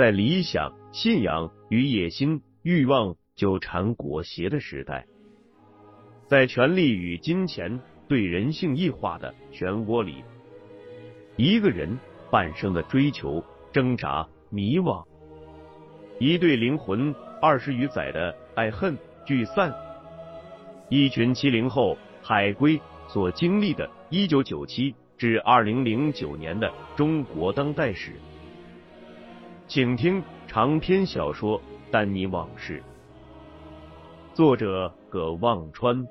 在理想、信仰与野心、欲望纠缠裹挟的时代，在权力与金钱对人性异化的漩涡里。一个人半生的追求、挣扎、迷惘，一对灵魂二十余载的爱恨聚散，一群七零后海归所经历的一九九七至二零零九年的中国当代史，请听长篇小说《丹尼往事》，作者葛望川。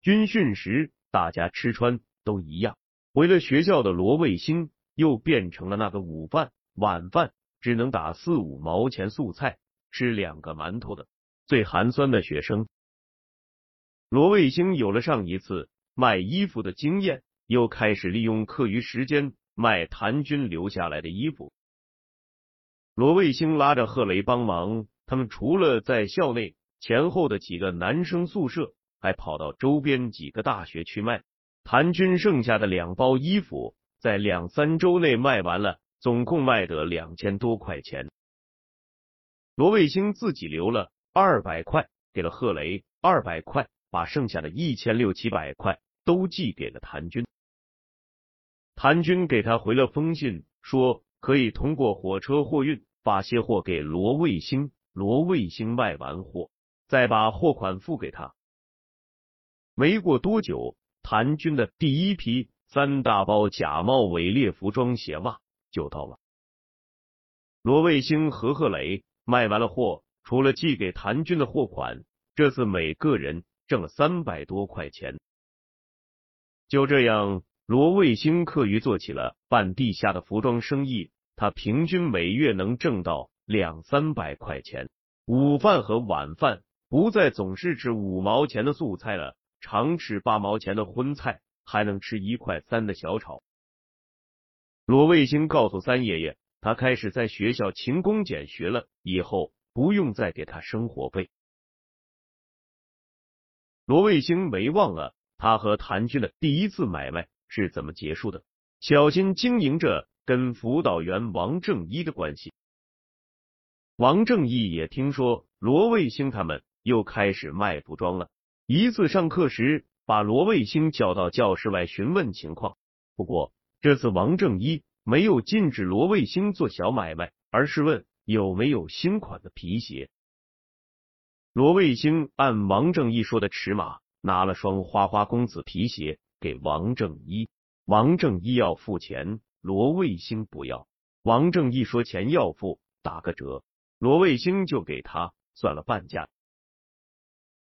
军训时，大家吃穿都一样。回了学校的罗卫星又变成了那个午饭、晚饭只能打四五毛钱素菜，吃两个馒头的最寒酸的学生。罗卫星有了上一次卖衣服的经验，又开始利用课余时间卖谭军留下来的衣服。罗卫星拉着贺雷帮忙，他们除了在校内前后的几个男生宿舍。还跑到周边几个大学去卖。谭军剩下的两包衣服，在两三周内卖完了，总共卖得两千多块钱。罗卫星自己留了二百块，给了贺雷二百块，把剩下的一千六七百块都寄给了谭军。谭军给他回了封信，说可以通过火车货运把些货给罗卫星。罗卫星卖完货，再把货款付给他。没过多久，谭军的第一批三大包假冒伪劣服装鞋袜就到了。罗卫星和贺磊卖完了货，除了寄给谭军的货款，这次每个人挣了三百多块钱。就这样，罗卫星课余做起了办地下的服装生意，他平均每月能挣到两三百块钱。午饭和晚饭不再总是吃五毛钱的素菜了。常吃八毛钱的荤菜，还能吃一块三的小炒。罗卫星告诉三爷爷，他开始在学校勤工俭学了，以后不用再给他生活费。罗卫星没忘了他和谭军的第一次买卖是怎么结束的，小心经营着跟辅导员王正一的关系。王正义也听说罗卫星他们又开始卖服装了。一次上课时，把罗卫星叫到教室外询问情况。不过这次王正一没有禁止罗卫星做小买卖，而是问有没有新款的皮鞋。罗卫星按王正一说的尺码，拿了双花花公子皮鞋给王正一。王正一要付钱，罗卫星不要。王正一说钱要付，打个折，罗卫星就给他算了半价。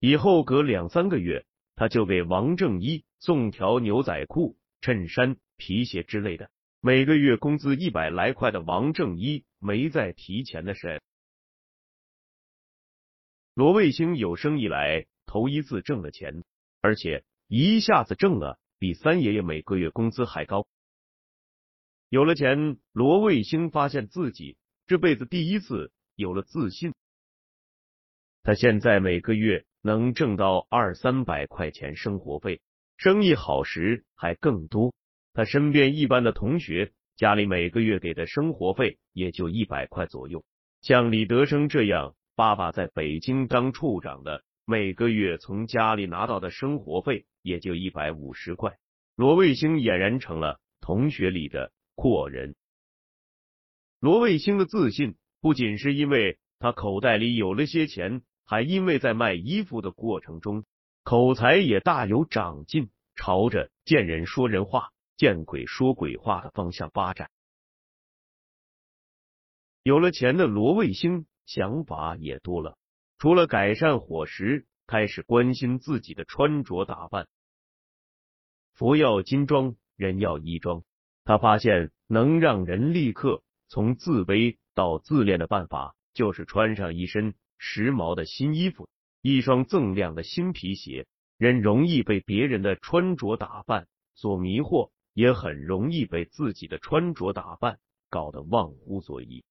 以后隔两三个月，他就给王正一送条牛仔裤、衬衫、皮鞋之类的。每个月工资一百来块的王正一没再提钱的事。罗卫星有生以来头一次挣了钱，而且一下子挣了比三爷爷每个月工资还高。有了钱，罗卫星发现自己这辈子第一次有了自信。他现在每个月。能挣到二三百块钱生活费，生意好时还更多。他身边一般的同学家里每个月给的生活费也就一百块左右。像李德生这样，爸爸在北京当处长的，每个月从家里拿到的生活费也就一百五十块。罗卫星俨然成了同学里的阔人。罗卫星的自信不仅是因为他口袋里有了些钱。还因为在卖衣服的过程中，口才也大有长进，朝着见人说人话、见鬼说鬼话的方向发展。有了钱的罗卫星想法也多了，除了改善伙食，开始关心自己的穿着打扮。佛要金装，人要衣装。他发现能让人立刻从自卑到自恋的办法，就是穿上一身时髦的新衣服，一双锃亮的新皮鞋。人容易被别人的穿着打扮所迷惑，也很容易被自己的穿着打扮搞得忘乎所以。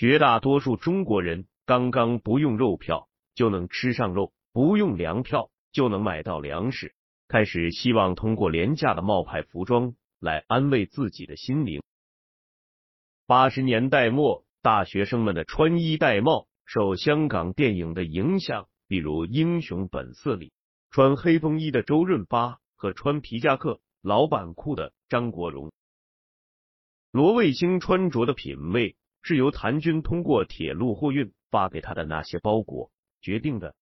绝大多数中国人刚刚不用肉票。就能吃上肉，不用粮票就能买到粮食，开始希望通过廉价的冒牌服装来安慰自己的心灵。八十年代末，大学生们的穿衣戴帽受香港电影的影响，比如《英雄本色》里穿黑风衣的周润发和穿皮夹克、老板裤的张国荣。罗卫星穿着的品味是由谭军通过铁路货运发给他的那些包裹。决定的。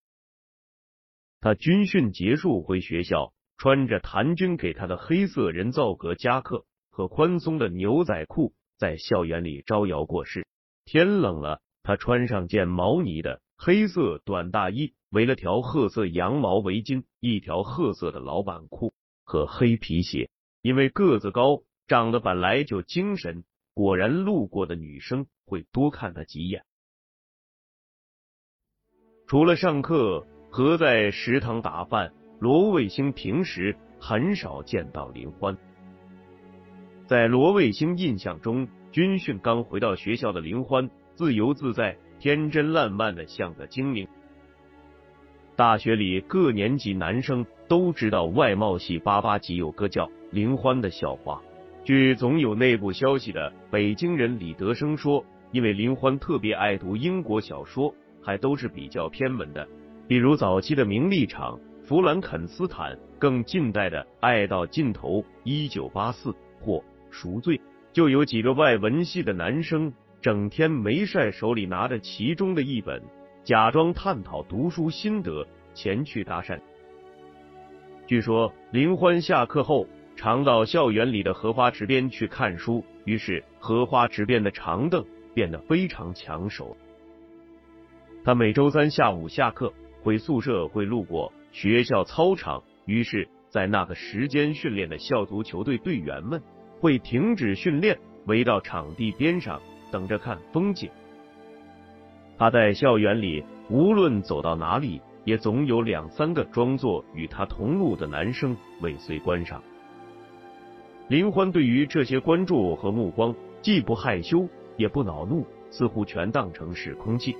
他军训结束回学校，穿着谭军给他的黑色人造革夹克和宽松的牛仔裤，在校园里招摇过市。天冷了，他穿上件毛呢的黑色短大衣，围了条褐色羊毛围巾，一条褐色的老板裤和黑皮鞋。因为个子高，长得本来就精神，果然路过的女生会多看他几眼。除了上课和在食堂打饭，罗卫星平时很少见到林欢。在罗卫星印象中，军训刚回到学校的林欢自由自在、天真烂漫的像个精灵。大学里各年级男生都知道外贸系八八级有个叫林欢的校花。据总有内部消息的北京人李德生说，因为林欢特别爱读英国小说。还都是比较偏门的，比如早期的《名利场》《弗兰肯斯坦》，更近代的《爱到尽头》《一九八四》或《赎罪》，就有几个外文系的男生，整天没事手里拿着其中的一本，假装探讨读书心得，前去搭讪。据说林欢下课后常到校园里的荷花池边去看书，于是荷花池边的长凳变得非常抢手。他每周三下午下课回宿舍会路过学校操场，于是，在那个时间训练的校足球队队员们会停止训练，围到场地边上等着看风景。他在校园里无论走到哪里，也总有两三个装作与他同路的男生尾随观赏。林欢对于这些关注和目光，既不害羞也不恼怒，似乎全当成是空气。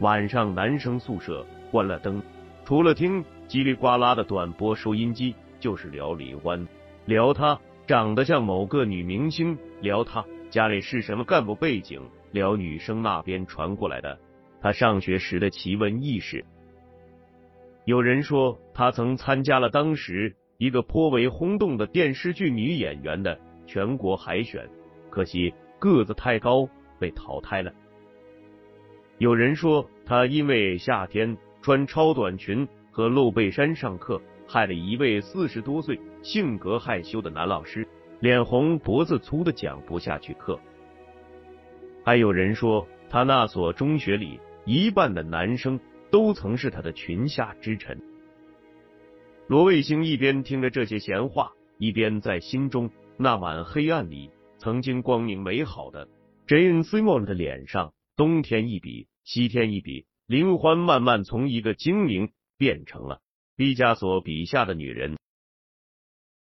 晚上，男生宿舍关了灯，除了听叽里呱啦的短波收音机，就是聊林欢，聊他长得像某个女明星，聊他家里是什么干部背景，聊女生那边传过来的他上学时的奇闻异事。有人说他曾参加了当时一个颇为轰动的电视剧女演员的全国海选，可惜个子太高被淘汰了。有人说她因为夏天穿超短裙和露背衫上课，害了一位四十多岁、性格害羞的男老师脸红脖子粗的讲不下去课。还有人说他那所中学里一半的男生都曾是他的裙下之臣。罗卫星一边听着这些闲话，一边在心中那晚黑暗里曾经光明美好的 Jane Simon 的脸上冬天一笔。西天一笔，林欢慢慢从一个精灵变成了毕加索笔下的女人。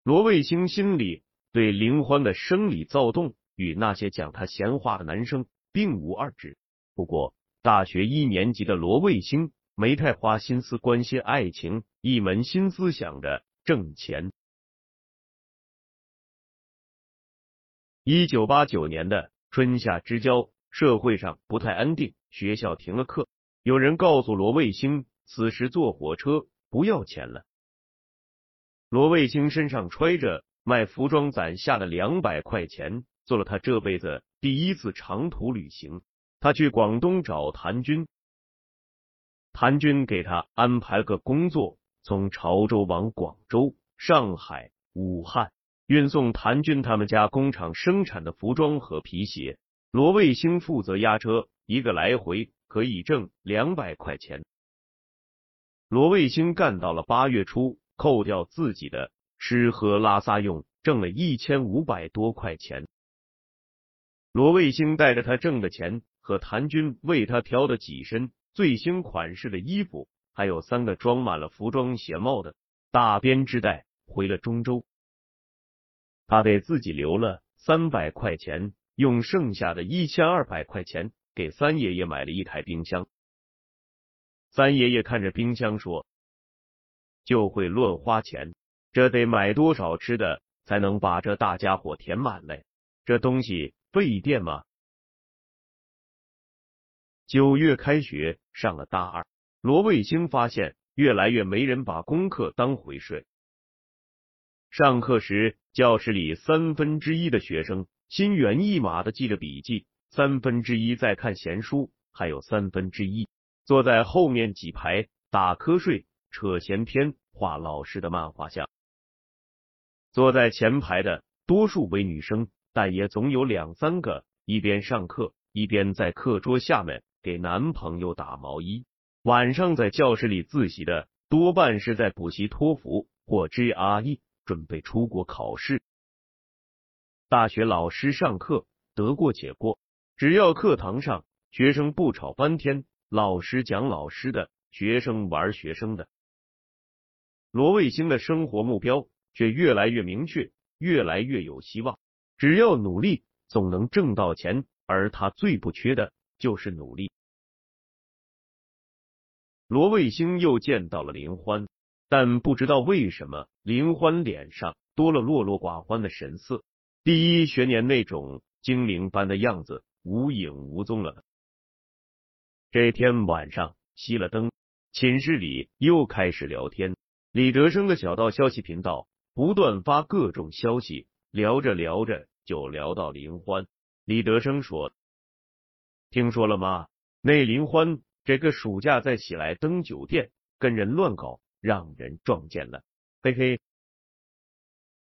罗卫星心里对林欢的生理躁动与那些讲他闲话的男生并无二致。不过，大学一年级的罗卫星没太花心思关心爱情，一门心思想着挣钱。一九八九年的春夏之交，社会上不太安定。学校停了课，有人告诉罗卫星，此时坐火车不要钱了。罗卫星身上揣着卖服装攒下的两百块钱，做了他这辈子第一次长途旅行。他去广东找谭军，谭军给他安排了个工作，从潮州往广州、上海、武汉运送谭军他们家工厂生产的服装和皮鞋。罗卫星负责押车。一个来回可以挣两百块钱。罗卫星干到了八月初，扣掉自己的吃喝拉撒用，挣了一千五百多块钱。罗卫星带着他挣的钱和谭军为他挑的几身最新款式的衣服，还有三个装满了服装鞋帽的大编织袋，回了中州。他给自己留了三百块钱，用剩下的一千二百块钱给三爷爷买了一台冰箱。三爷爷看着冰箱说：“就会乱花钱，这得买多少吃的才能把这大家伙填满嘞？这东西费电吗？”九月开学，上了大二，罗卫星发现越来越没人把功课当回事。上课时，教室里三分之一的学生心猿意马的记着笔记，三分之一在看闲书，还有三分之一。坐在后面几排打瞌睡、扯闲篇、画老师的漫画像。坐在前排的多数为女生，但也总有两三个一边上课一边在课桌下面给男朋友打毛衣。晚上在教室里自习的多半是在补习托福或 GRE，准备出国考试。大学老师上课得过且过，只要课堂上学生不吵翻天。老师讲老师的，学生玩学生的。罗卫星的生活目标却越来越明确，越来越有希望。只要努力，总能挣到钱。而他最不缺的就是努力。罗卫星又见到了林欢，但不知道为什么，林欢脸上多了落落寡欢的神色。第一学年那种精灵般的样子无影无踪了。这天晚上熄了灯，寝室里又开始聊天。李德生的小道消息频道不断发各种消息，聊着聊着就聊到林欢。李德生说：“听说了吗？那林欢这个暑假在喜来登酒店跟人乱搞，让人撞见了。”嘿嘿。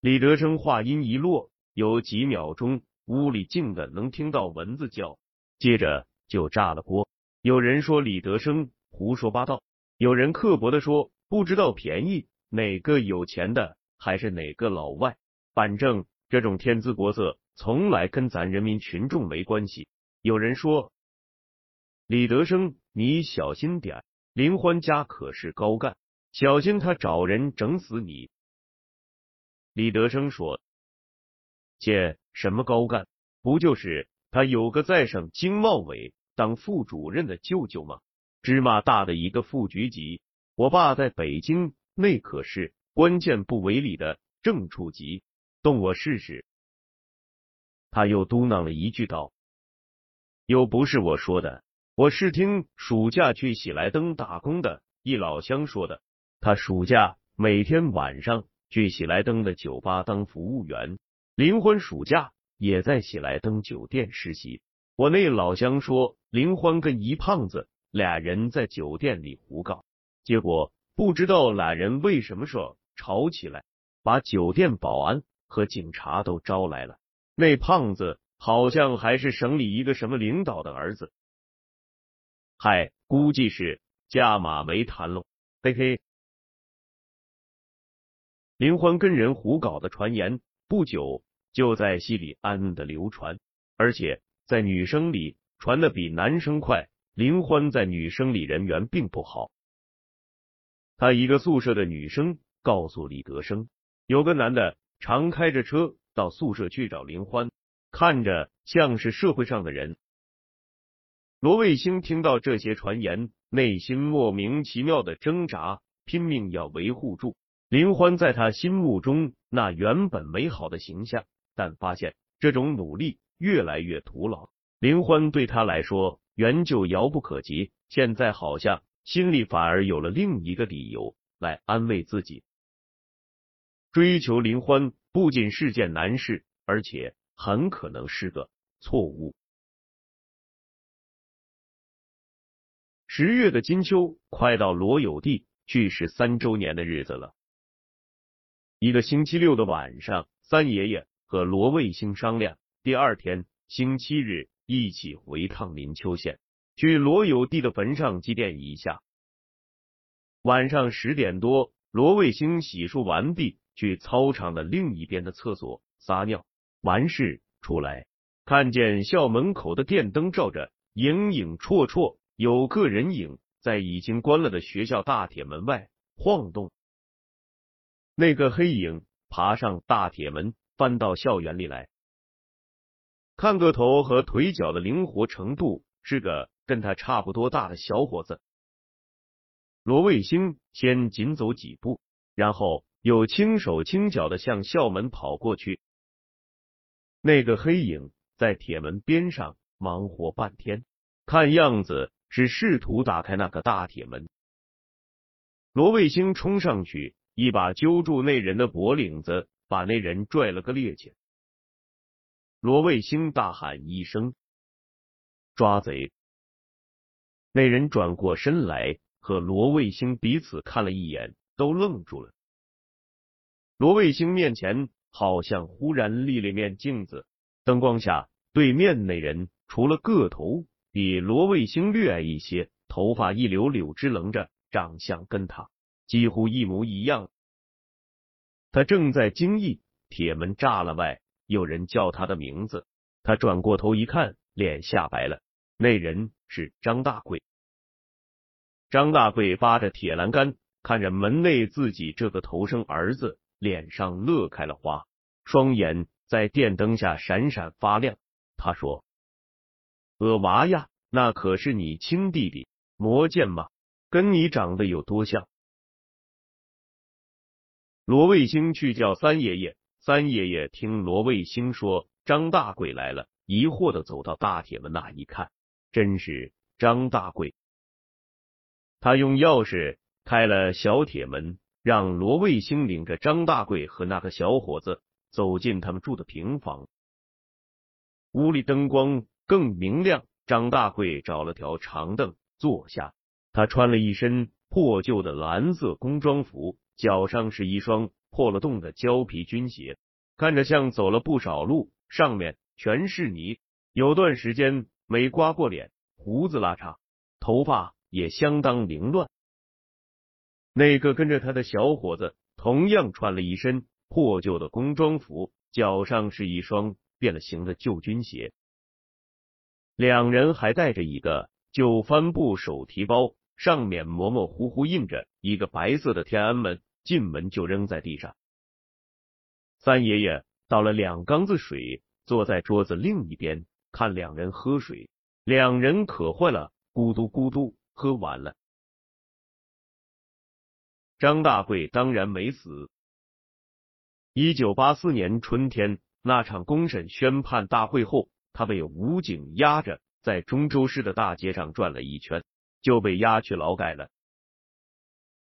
李德生话音一落，有几秒钟屋里静的能听到蚊子叫，接着就炸了锅。有人说李德生胡说八道，有人刻薄的说不知道便宜，哪个有钱的还是哪个老外，反正这种天姿国色从来跟咱人民群众没关系。有人说李德生你小心点，林欢家可是高干，小心他找人整死你。李德生说：“姐，什么高干？不就是他有个在省经贸委？”当副主任的舅舅吗？芝麻大的一个副局级，我爸在北京，那可是关键部委里的正处级，动我试试。他又嘟囔了一句道：“又不是我说的，我是听暑假去喜来登打工的一老乡说的。他暑假每天晚上去喜来登的酒吧当服务员，林欢暑假也在喜来登酒店实习。”我那老乡说，林欢跟一胖子俩人在酒店里胡搞，结果不知道俩人为什么说吵起来，把酒店保安和警察都招来了。那胖子好像还是省里一个什么领导的儿子，嗨，估计是价码没谈拢，嘿嘿。林欢跟人胡搞的传言，不久就在戏里暗暗的流传，而且。在女生里传的比男生快，林欢在女生里人缘并不好。他一个宿舍的女生告诉李德生，有个男的常开着车到宿舍去找林欢，看着像是社会上的人。罗卫星听到这些传言，内心莫名其妙的挣扎，拼命要维护住林欢在他心目中那原本美好的形象，但发现这种努力。越来越徒劳，林欢对他来说原就遥不可及，现在好像心里反而有了另一个理由来安慰自己。追求林欢不仅是件难事，而且很可能是个错误。十月的金秋快到罗有弟去世三周年的日子了。一个星期六的晚上，三爷爷和罗卫星商量。第二天星期日，一起回趟林丘县。去罗有弟的坟上祭奠一下。晚上十点多，罗卫星洗漱完毕，去操场的另一边的厕所撒尿，完事出来，看见校门口的电灯照着，影影绰绰，有个人影在已经关了的学校大铁门外晃动。那个黑影爬上大铁门，翻到校园里来。看个头和腿脚的灵活程度，是个跟他差不多大的小伙子。罗卫星先紧走几步，然后又轻手轻脚的向校门跑过去。那个黑影在铁门边上忙活半天，看样子是试图打开那个大铁门。罗卫星冲上去，一把揪住那人的脖领子，把那人拽了个趔趄。罗卫星大喊一声：“抓贼！”那人转过身来，和罗卫星彼此看了一眼，都愣住了。罗卫星面前好像忽然立了面镜子，灯光下，对面那人除了个头比罗卫星略矮一些，头发一绺绺支棱着，长相跟他几乎一模一样。他正在惊异，铁门炸了外。有人叫他的名字，他转过头一看，脸吓白了。那人是张大贵。张大贵扒着铁栏杆，看着门内自己这个头生儿子，脸上乐开了花，双眼在电灯下闪闪发亮。他说：“我娃呀，那可是你亲弟弟，魔剑吗？跟你长得有多像？”罗卫星去叫三爷爷。三爷爷听罗卫星说张大贵来了，疑惑的走到大铁门那一看，真是张大贵。他用钥匙开了小铁门，让罗卫星领着张大贵和那个小伙子走进他们住的平房。屋里灯光更明亮，张大贵找了条长凳坐下，他穿了一身破旧的蓝色工装服，脚上是一双。破了洞的胶皮军鞋，看着像走了不少路，上面全是泥。有段时间没刮过脸，胡子拉碴，头发也相当凌乱。那个跟着他的小伙子同样穿了一身破旧的工装服，脚上是一双变了形的旧军鞋。两人还带着一个旧帆布手提包，上面模模糊糊印着一个白色的天安门。进门就扔在地上。三爷爷倒了两缸子水，坐在桌子另一边看两人喝水。两人渴坏了，咕嘟咕嘟喝完了。张大贵当然没死。一九八四年春天那场公审宣判大会后，他被武警押着在中州市的大街上转了一圈，就被押去劳改了。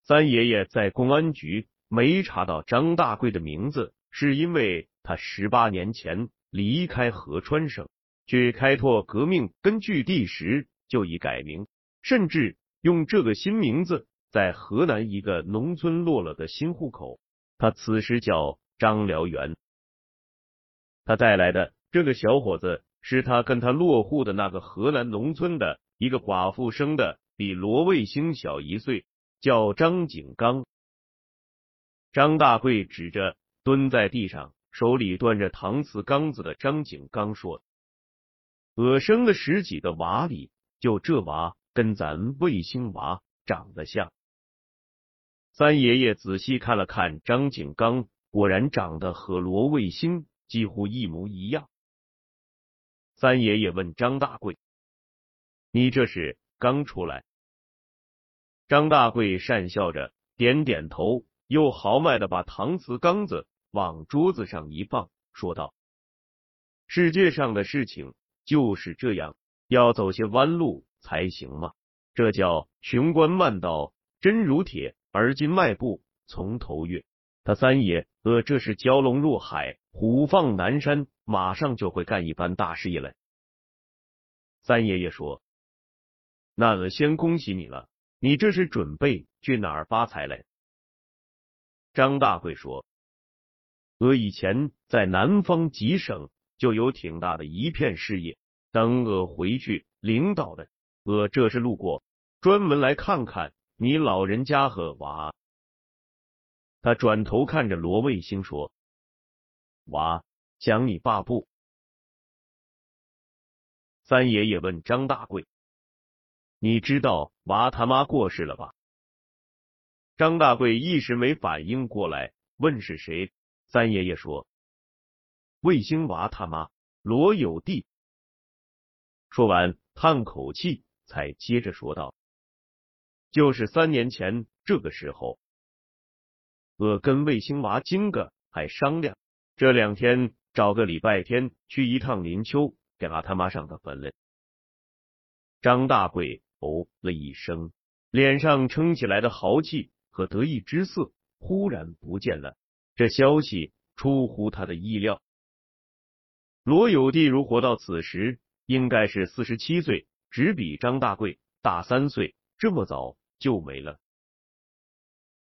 三爷爷在公安局没查到张大贵的名字，是因为他十八年前离开合川省去开拓革命根据地时就已改名，甚至用这个新名字在河南一个农村落了个新户口。他此时叫张辽元。他带来的这个小伙子是他跟他落户的那个河南农村的一个寡妇生的，比罗卫星小一岁。叫张景刚。张大贵指着蹲在地上、手里端着搪瓷缸子的张景刚说：“我生了十几个娃里，就这娃跟咱卫星娃长得像。”三爷爷仔细看了看张景刚，果然长得和罗卫星几乎一模一样。三爷爷问张大贵：“你这是刚出来？”张大贵讪笑着点点头，又豪迈的把搪瓷缸子往桌子上一放，说道：“世界上的事情就是这样，要走些弯路才行嘛。这叫雄关漫道真如铁，而今迈步从头越。他三爷，呃，这是蛟龙入海，虎放南山，马上就会干一番大事业来。”三爷爷说：“那我先恭喜你了。”你这是准备去哪儿发财嘞？张大贵说：“我以前在南方几省就有挺大的一片事业，等我回去领导的我这是路过，专门来看看你老人家和娃。他转头看着罗卫星说：“娃，想你爸不？”三爷爷问张大贵：“你知道娃他妈过世了吧？”张大贵一时没反应过来，问是谁。三爷爷说：“卫星娃他妈罗有弟。”说完，叹口气，才接着说道：“就是三年前这个时候，我跟卫星娃金哥还商量，这两天找个礼拜天去一趟林丘，给阿他妈上个坟来。”张大贵哦了一声，脸上撑起来的豪气。和得意之色忽然不见了。这消息出乎他的意料。罗有弟如活到此时，应该是四十七岁，只比张大贵大三岁。这么早就没了。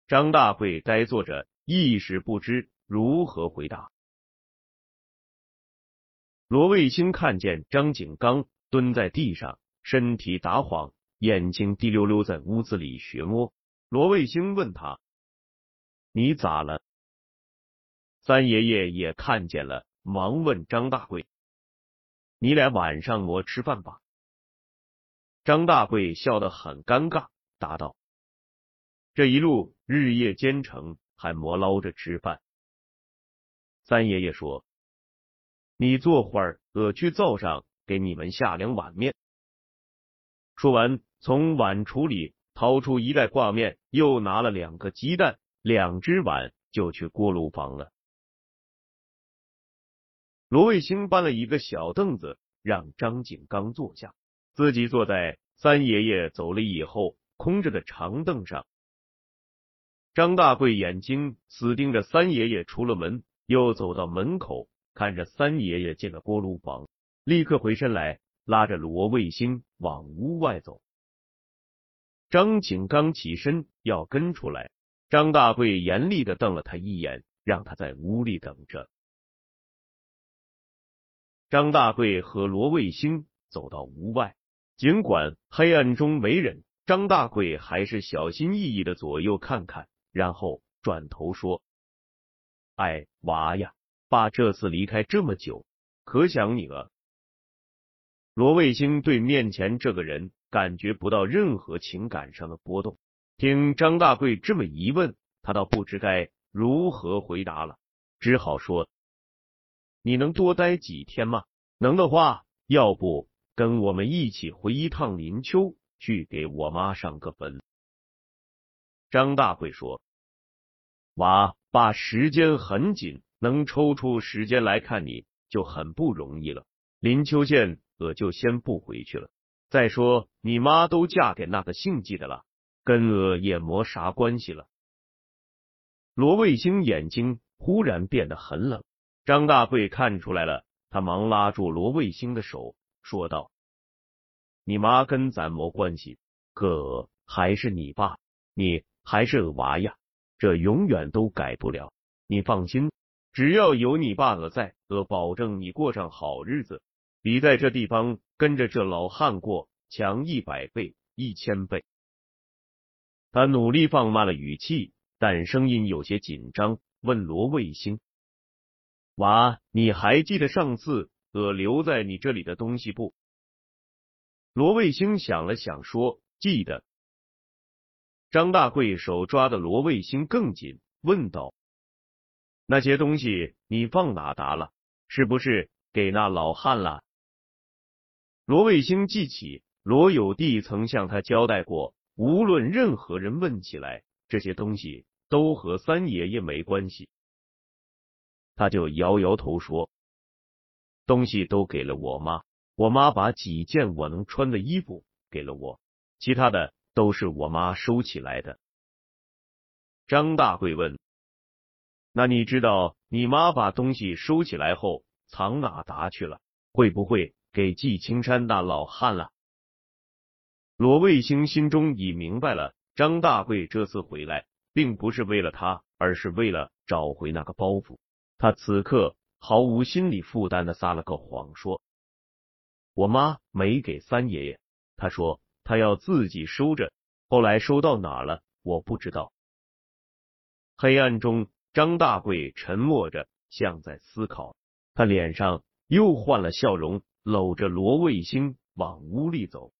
张大贵呆坐着，一时不知如何回答。罗卫星看见张景刚蹲在地上，身体打晃，眼睛滴溜溜在屋子里学摸。罗卫星问他：“你咋了？”三爷爷也看见了，忙问张大贵：“你俩晚上磨吃饭吧？”张大贵笑得很尴尬，答道：“这一路日夜兼程，还磨捞着吃饭。”三爷爷说：“你坐会儿，我去灶上给你们下两碗面。”说完，从碗橱里。掏出一袋挂面，又拿了两个鸡蛋、两只碗，就去锅炉房了。罗卫星搬了一个小凳子，让张景刚坐下，自己坐在三爷爷走了以后空着的长凳上。张大贵眼睛死盯着三爷爷出了门，又走到门口，看着三爷爷进了锅炉房，立刻回身来，拉着罗卫星往屋外走。张景刚起身要跟出来，张大贵严厉的瞪了他一眼，让他在屋里等着。张大贵和罗卫星走到屋外，尽管黑暗中没人，张大贵还是小心翼翼的左右看看，然后转头说：“哎，娃呀，爸这次离开这么久，可想你了。”罗卫星对面前这个人。感觉不到任何情感上的波动。听张大贵这么一问，他倒不知该如何回答了，只好说：“你能多待几天吗？能的话，要不跟我们一起回一趟林丘，去给我妈上个坟。”张大贵说：“娃，爸时间很紧，能抽出时间来看你就很不容易了。林秋见，我就先不回去了。”再说，你妈都嫁给那个姓季的了，跟我也没啥关系了。罗卫星眼睛忽然变得很冷，张大贵看出来了，他忙拉住罗卫星的手，说道：“你妈跟咱没关系，可还是你爸，你还是娃呀，这永远都改不了。你放心，只要有你爸我在，我保证你过上好日子。”比在这地方跟着这老汉过强一百倍、一千倍。他努力放慢了语气，但声音有些紧张，问罗卫星：“娃，你还记得上次我留在你这里的东西不？”罗卫星想了想，说：“记得。”张大贵手抓的罗卫星更紧，问道：“那些东西你放哪达了？是不是给那老汉了？”罗卫星记起罗有弟曾向他交代过，无论任何人问起来，这些东西都和三爷爷没关系。他就摇摇头说：“东西都给了我妈，我妈把几件我能穿的衣服给了我，其他的都是我妈收起来的。”张大贵问：“那你知道你妈把东西收起来后藏哪达去了？会不会？”给季青山那老汉了。罗卫星心中已明白了，张大贵这次回来，并不是为了他，而是为了找回那个包袱。他此刻毫无心理负担的撒了个谎，说：“我妈没给三爷爷，他说他要自己收着，后来收到哪了，我不知道。黑暗中，张大贵沉默着，像在思考。他脸上又换了笑容，搂着罗卫星往屋里走。